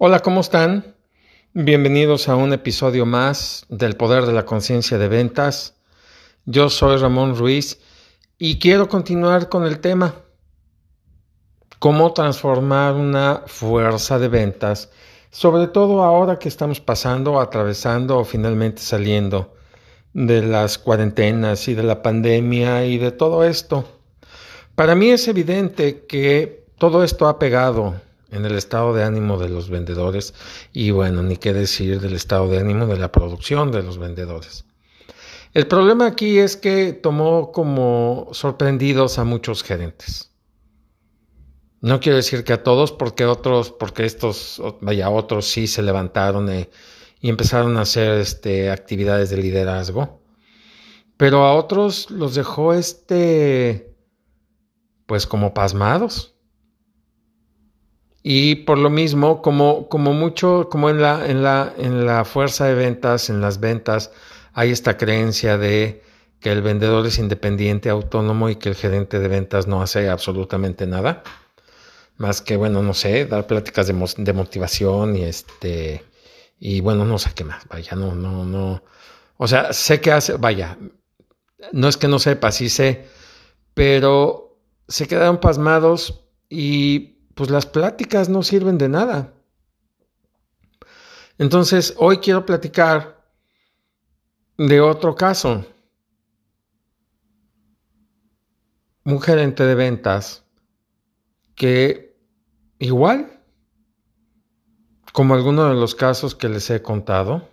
Hola, ¿cómo están? Bienvenidos a un episodio más del Poder de la Conciencia de Ventas. Yo soy Ramón Ruiz y quiero continuar con el tema. Cómo transformar una fuerza de ventas, sobre todo ahora que estamos pasando, atravesando o finalmente saliendo de las cuarentenas y de la pandemia y de todo esto. Para mí es evidente que todo esto ha pegado en el estado de ánimo de los vendedores y bueno, ni qué decir del estado de ánimo de la producción de los vendedores. El problema aquí es que tomó como sorprendidos a muchos gerentes. No quiero decir que a todos, porque otros, porque estos, vaya, otros sí se levantaron y, empezaron a hacer este, actividades de liderazgo. Pero a otros los dejó este, pues como pasmados y por lo mismo, como, como mucho, como en la, en, la, en la fuerza de ventas, en las ventas, hay esta creencia de que el vendedor es independiente, autónomo y que el gerente de ventas no hace absolutamente nada. Más que, bueno, no sé, dar pláticas de, de motivación y este, y bueno, no sé qué más, vaya, no, no, no. O sea, sé que hace, vaya, no es que no sepa, sí sé, pero se quedaron pasmados y pues las pláticas no sirven de nada. Entonces, hoy quiero platicar de otro caso. Un gerente de ventas que igual, como algunos de los casos que les he contado,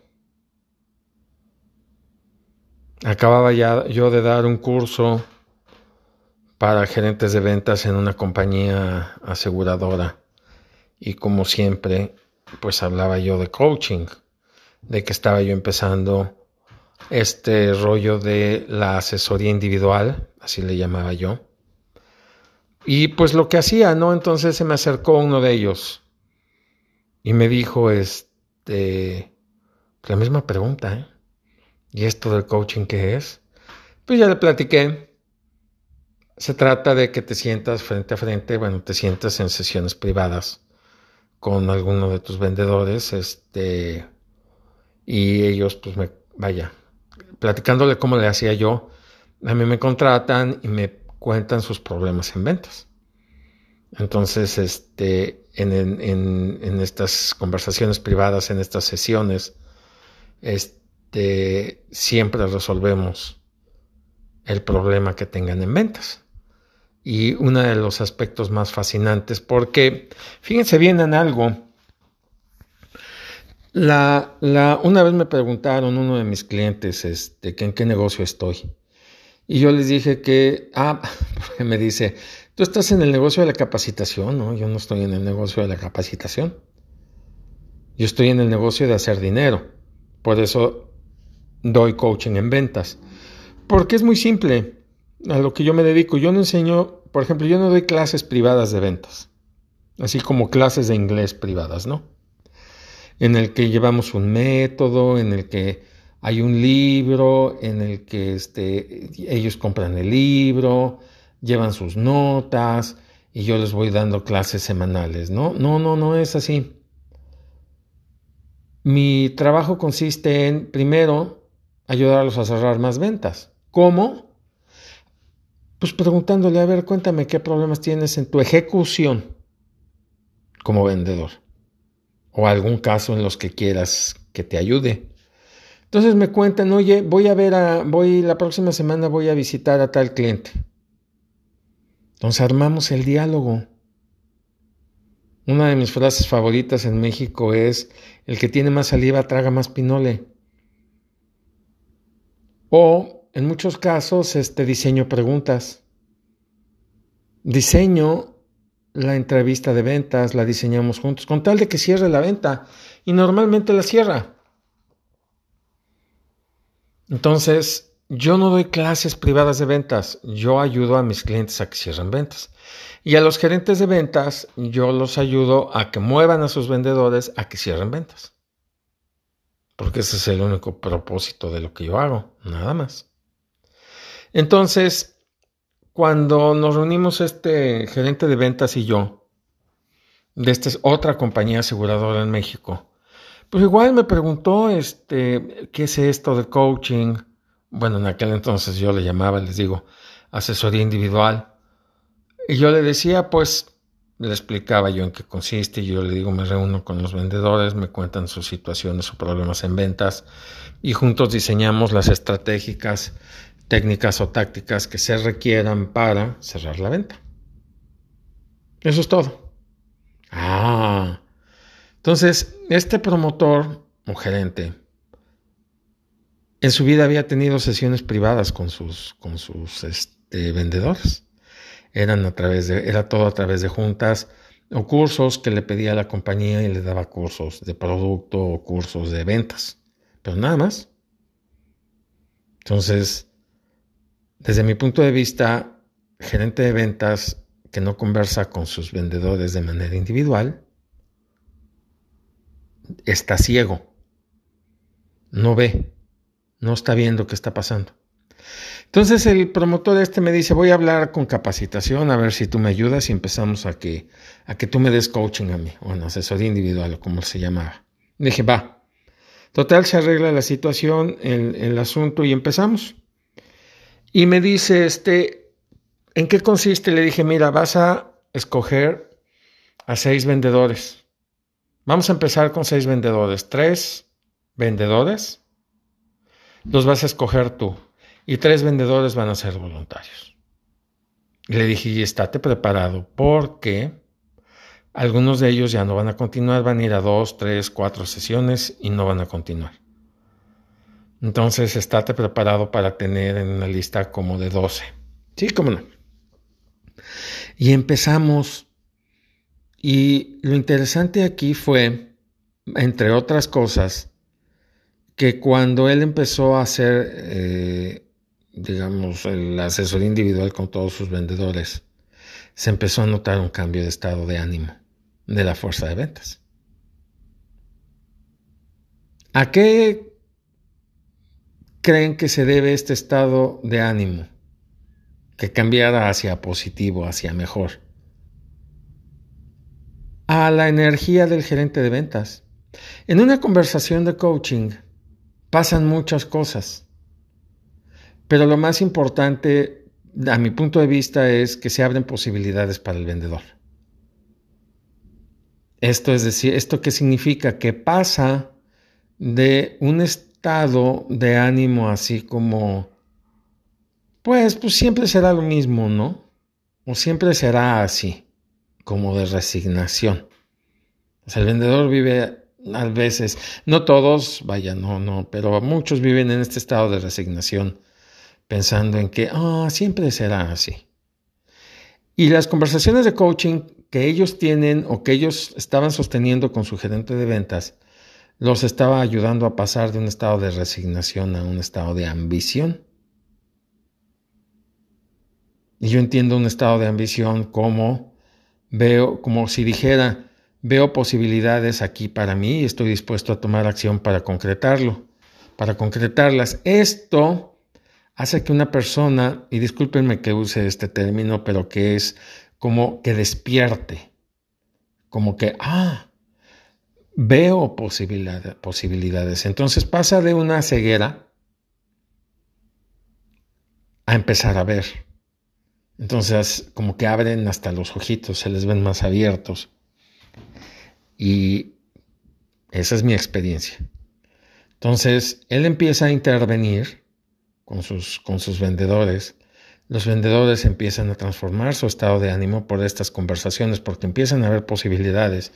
acababa ya yo de dar un curso para gerentes de ventas en una compañía aseguradora. Y como siempre, pues hablaba yo de coaching, de que estaba yo empezando este rollo de la asesoría individual, así le llamaba yo. Y pues lo que hacía, ¿no? Entonces se me acercó uno de ellos y me dijo, este, la misma pregunta, ¿eh? ¿Y esto del coaching qué es? Pues ya le platiqué se trata de que te sientas frente a frente, bueno, te sientas en sesiones privadas con alguno de tus vendedores, este, y ellos, pues me, vaya, platicándole cómo le hacía yo, a mí me contratan y me cuentan sus problemas en ventas. Entonces, este, en, en, estas conversaciones privadas, en estas sesiones, este, siempre resolvemos el problema que tengan en ventas y uno de los aspectos más fascinantes, porque fíjense bien en algo. La, la, una vez me preguntaron uno de mis clientes este, que en qué negocio estoy. Y yo les dije que, ah, me dice, tú estás en el negocio de la capacitación, ¿no? Yo no estoy en el negocio de la capacitación. Yo estoy en el negocio de hacer dinero. Por eso doy coaching en ventas. Porque es muy simple a lo que yo me dedico. Yo no enseño, por ejemplo, yo no doy clases privadas de ventas, así como clases de inglés privadas, ¿no? En el que llevamos un método, en el que hay un libro, en el que este, ellos compran el libro, llevan sus notas y yo les voy dando clases semanales, ¿no? No, no, no es así. Mi trabajo consiste en, primero, ayudarlos a cerrar más ventas. ¿Cómo? Pues preguntándole, a ver, cuéntame qué problemas tienes en tu ejecución como vendedor o algún caso en los que quieras que te ayude. Entonces me cuentan, oye, voy a ver a, voy la próxima semana voy a visitar a tal cliente. Entonces armamos el diálogo. Una de mis frases favoritas en México es, el que tiene más saliva traga más pinole. O en muchos casos, este diseño preguntas. Diseño la entrevista de ventas, la diseñamos juntos, con tal de que cierre la venta. Y normalmente la cierra. Entonces, yo no doy clases privadas de ventas, yo ayudo a mis clientes a que cierren ventas. Y a los gerentes de ventas, yo los ayudo a que muevan a sus vendedores a que cierren ventas. Porque ese es el único propósito de lo que yo hago, nada más. Entonces, cuando nos reunimos este gerente de ventas y yo, de esta es otra compañía aseguradora en México. Pues igual me preguntó, este, ¿qué es esto de coaching? Bueno, en aquel entonces yo le llamaba, les digo, asesoría individual. Y yo le decía, pues, le explicaba yo en qué consiste, y yo le digo, me reúno con los vendedores, me cuentan sus situaciones o problemas en ventas, y juntos diseñamos las estratégicas, técnicas o tácticas que se requieran para cerrar la venta. Eso es todo. Ah, entonces, este promotor o gerente en su vida había tenido sesiones privadas con sus, con sus este, vendedores. Eran a través de, era todo a través de juntas o cursos que le pedía a la compañía y le daba cursos de producto o cursos de ventas. Pero nada más. Entonces, desde mi punto de vista, gerente de ventas que no conversa con sus vendedores de manera individual, está ciego, no ve, no está viendo qué está pasando. Entonces el promotor este me dice, voy a hablar con capacitación, a ver si tú me ayudas y empezamos a que, a que tú me des coaching a mí, bueno, asesoría individual o como se llamaba. dije, va. Total, se arregla la situación, el asunto y empezamos. Y me dice, este, ¿en qué consiste? Le dije, mira, vas a escoger a seis vendedores. Vamos a empezar con seis vendedores. Tres vendedores los vas a escoger tú y tres vendedores van a ser voluntarios. Le dije, y estate preparado porque algunos de ellos ya no van a continuar, van a ir a dos, tres, cuatro sesiones y no van a continuar. Entonces, estate preparado para tener en una lista como de 12. Sí, cómo no. Y empezamos y lo interesante aquí fue, entre otras cosas, que cuando él empezó a hacer, eh, digamos, el asesor individual con todos sus vendedores, se empezó a notar un cambio de estado de ánimo de la fuerza de ventas. ¿A qué creen que se debe este estado de ánimo? Que cambiara hacia positivo, hacia mejor a la energía del gerente de ventas. En una conversación de coaching pasan muchas cosas, pero lo más importante, a mi punto de vista, es que se abren posibilidades para el vendedor. Esto es decir, ¿esto qué significa? Que pasa de un estado de ánimo así como, pues, pues siempre será lo mismo, ¿no? O siempre será así como de resignación. Sea, el vendedor vive a veces, no todos, vaya, no, no, pero muchos viven en este estado de resignación, pensando en que, ah, siempre será así. Y las conversaciones de coaching que ellos tienen o que ellos estaban sosteniendo con su gerente de ventas, los estaba ayudando a pasar de un estado de resignación a un estado de ambición. Y yo entiendo un estado de ambición como Veo como si dijera, veo posibilidades aquí para mí y estoy dispuesto a tomar acción para concretarlo, para concretarlas. Esto hace que una persona, y discúlpenme que use este término, pero que es como que despierte, como que, ah, veo posibilidades. Entonces pasa de una ceguera a empezar a ver. Entonces, como que abren hasta los ojitos, se les ven más abiertos. Y esa es mi experiencia. Entonces, él empieza a intervenir con sus, con sus vendedores. Los vendedores empiezan a transformar su estado de ánimo por estas conversaciones, porque empiezan a haber posibilidades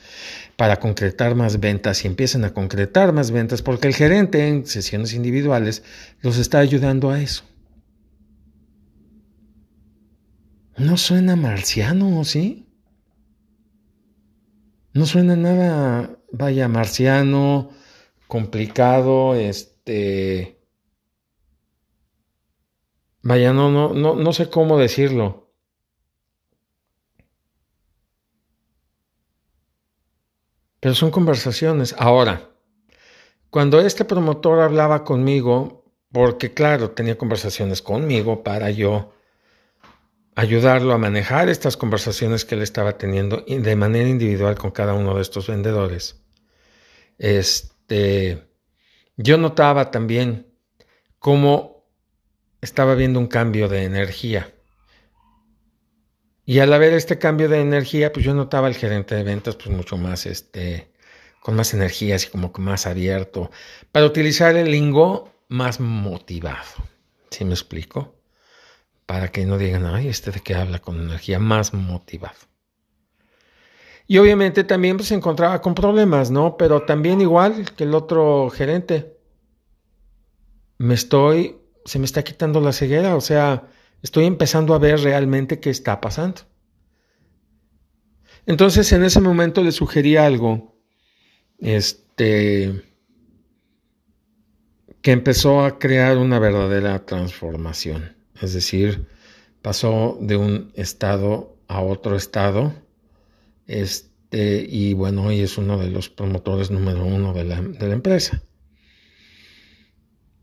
para concretar más ventas y empiezan a concretar más ventas, porque el gerente en sesiones individuales los está ayudando a eso. No suena marciano, ¿sí? No suena nada, vaya, marciano, complicado, este... Vaya, no, no, no, no sé cómo decirlo. Pero son conversaciones. Ahora, cuando este promotor hablaba conmigo, porque claro, tenía conversaciones conmigo para yo ayudarlo a manejar estas conversaciones que él estaba teniendo de manera individual con cada uno de estos vendedores. Este, yo notaba también cómo estaba viendo un cambio de energía. Y al haber este cambio de energía, pues yo notaba al gerente de ventas pues mucho más, este, con más energía, así como más abierto, para utilizar el lingo más motivado. ¿Sí me explico? Para que no digan, ay, este de que habla con energía más motivado. Y obviamente también pues, se encontraba con problemas, ¿no? Pero también igual que el otro gerente. Me estoy, se me está quitando la ceguera, o sea, Estoy empezando a ver realmente qué está pasando. Entonces en ese momento le sugerí algo, este, que empezó a crear una verdadera transformación. Es decir, pasó de un estado a otro estado, este, y bueno, hoy es uno de los promotores número uno de la, de la empresa.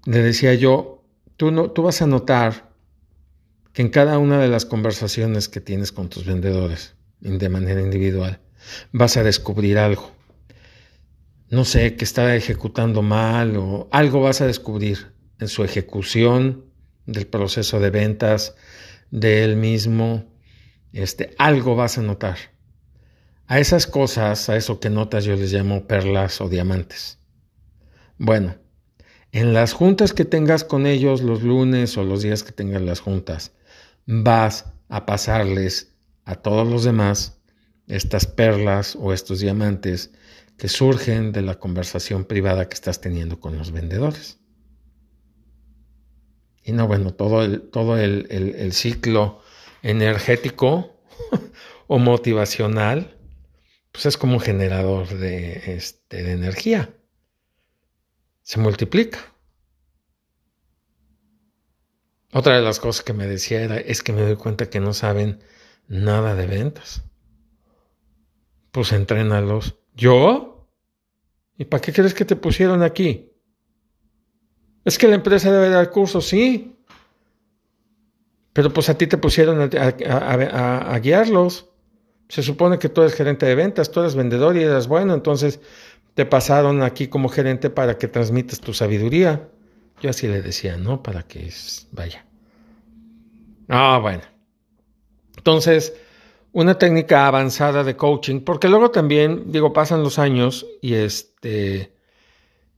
Le decía yo, tú, no, tú vas a notar que en cada una de las conversaciones que tienes con tus vendedores de manera individual vas a descubrir algo. No sé, que está ejecutando mal o algo vas a descubrir en su ejecución del proceso de ventas de él mismo. Este, algo vas a notar. A esas cosas, a eso que notas, yo les llamo perlas o diamantes. Bueno, en las juntas que tengas con ellos los lunes o los días que tengas las juntas, vas a pasarles a todos los demás estas perlas o estos diamantes que surgen de la conversación privada que estás teniendo con los vendedores. Y no, bueno, todo el, todo el, ciclo energético o motivacional, pues es como un generador de, este, de energía. Se multiplica. Otra de las cosas que me decía era, es que me doy cuenta que no saben nada de ventas. Pues entrénalos. ¿Yo? ¿Y para qué crees que te pusieron aquí? Es que la empresa debe dar cursos, sí. Pero pues a ti te pusieron a, guiarlos. Se supone que tú eres gerente de ventas, tú eres vendedor y eres bueno, entonces te pasaron aquí como gerente para que transmitas tu sabiduría. Yo así le decía, ¿no? Para que vaya. Ah, bueno. Entonces, una técnica avanzada de coaching, porque luego también, digo, pasan los años y este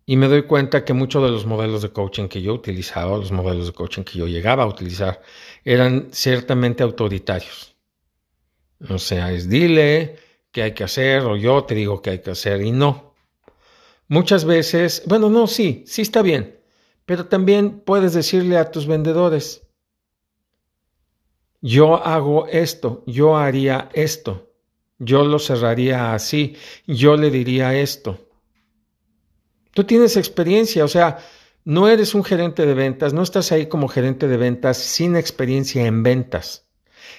y me doy cuenta que muchos de los modelos de coaching que yo utilizaba, los modelos de coaching que yo llegaba a utilizar, eran ciertamente autoritarios. O sea, es dile qué hay que hacer o yo te digo qué hay que hacer y no. Muchas veces, bueno, no, sí, sí está bien, pero también puedes decirle a tus vendedores, yo hago esto, yo haría esto, yo lo cerraría así, yo le diría esto. Tú tienes experiencia, o sea, no eres un gerente de ventas, no estás ahí como gerente de ventas sin experiencia en ventas.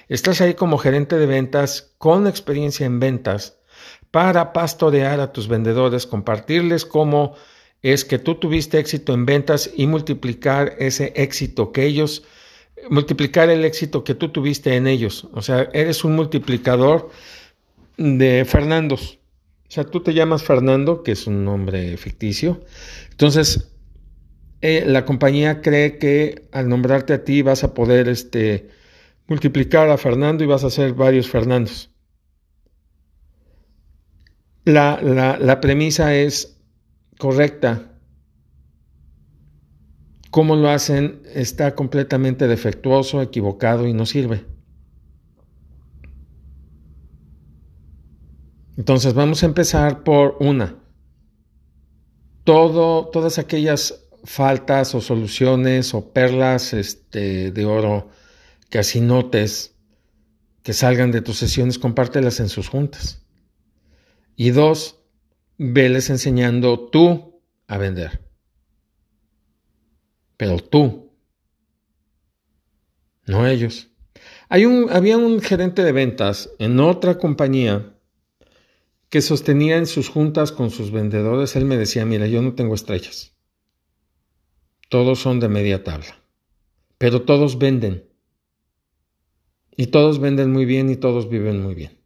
Estás ahí como gerente de ventas con experiencia en ventas para pastorear a tus vendedores, compartirles cómo es que tú tuviste éxito en ventas y multiplicar ese éxito que ellos, multiplicar el éxito que tú tuviste en ellos. O sea, eres un multiplicador de Fernandos. O sea, tú te llamas Fernando, que es un nombre ficticio. Entonces, eh, la compañía cree que al nombrarte a ti vas a poder este, multiplicar a Fernando y vas a hacer varios Fernandos. La, la, premisa es correcta. Cómo lo hacen está completamente defectuoso, equivocado y no sirve. Entonces vamos a empezar por una. Todo, todas aquellas faltas o soluciones o perlas este, de oro que así notes que salgan de tus sesiones, compártelas en sus juntas. Y dos, veles enseñando tú a vender. Pero tú, no ellos. Había un gerente de ventas en otra compañía que sostenía en sus juntas con sus vendedores, él me decía, mira, yo no tengo estrellas. Todos son de media tabla, pero todos venden. Y todos venden muy bien y todos viven muy bien.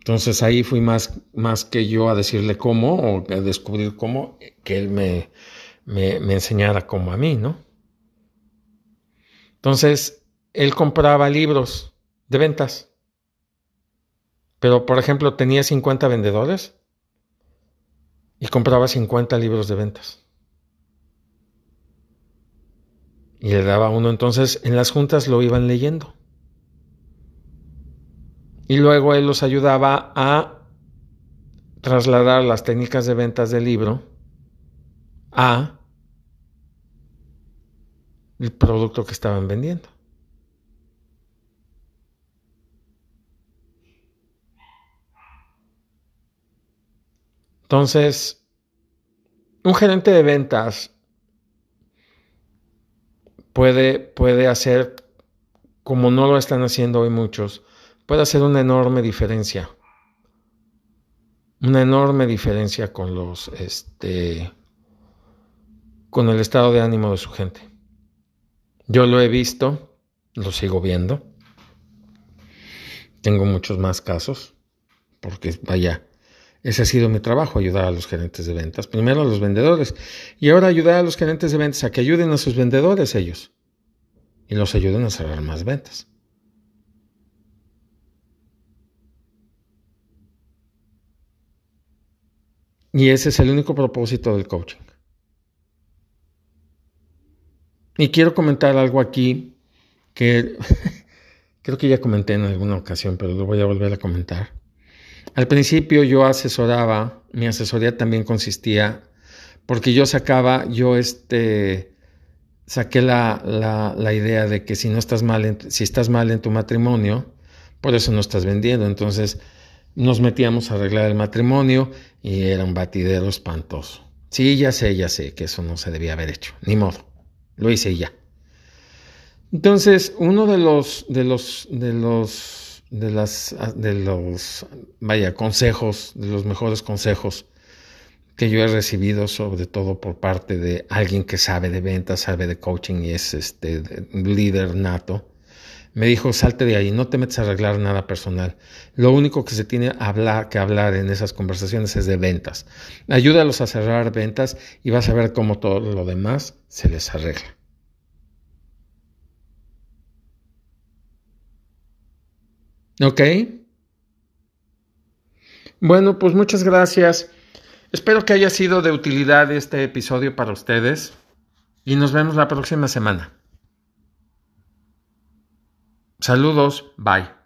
Entonces ahí fui más, más que yo a decirle cómo o a descubrir cómo, que él me, me, enseñara cómo a mí, ¿no? Entonces, él compraba libros de ventas. Pero, por ejemplo, tenía 50 vendedores y compraba 50 libros de ventas. Y le daba uno, entonces en las juntas lo iban leyendo. Y luego él los ayudaba a trasladar las técnicas de ventas del libro a el producto que estaban vendiendo. Entonces, un gerente de ventas puede, puede hacer, como no lo están haciendo hoy muchos, puede hacer una enorme diferencia. Una enorme diferencia con los, este, con el estado de ánimo de su gente. Yo lo he visto, lo sigo viendo. Tengo muchos más casos, porque vaya, ese ha sido mi trabajo, ayudar a los gerentes de ventas. Primero a los vendedores y ahora ayudar a los gerentes de ventas a que ayuden a sus vendedores ellos y los ayuden a cerrar más ventas. Y ese es el único propósito del coaching. Y quiero comentar algo aquí que creo que ya comenté en alguna ocasión, pero lo voy a volver a comentar. Al principio yo asesoraba, mi asesoría también consistía, porque yo sacaba, yo este, saqué la, la, idea de que si no estás mal, en, si estás mal en tu matrimonio, por eso no estás vendiendo. Entonces, nos metíamos a arreglar el matrimonio y era un batidero espantoso. Sí, ya sé, ya sé que eso no se debía haber hecho, ni modo. Lo hice ya. Entonces, uno de los, de los, de los, de las, de los, vaya, consejos, de los mejores consejos que yo he recibido, sobre todo por parte de alguien que sabe de ventas, sabe de coaching y es este líder nato, me dijo, salte de ahí, no te metas a arreglar nada personal. Lo único que se tiene hablar, que hablar en esas conversaciones es de ventas. Ayúdalos a cerrar ventas y vas a ver cómo todo lo demás se les arregla. ¿Ok? Bueno, pues muchas gracias. Espero que haya sido de utilidad este episodio para ustedes y nos vemos la próxima semana. Saludos, bye.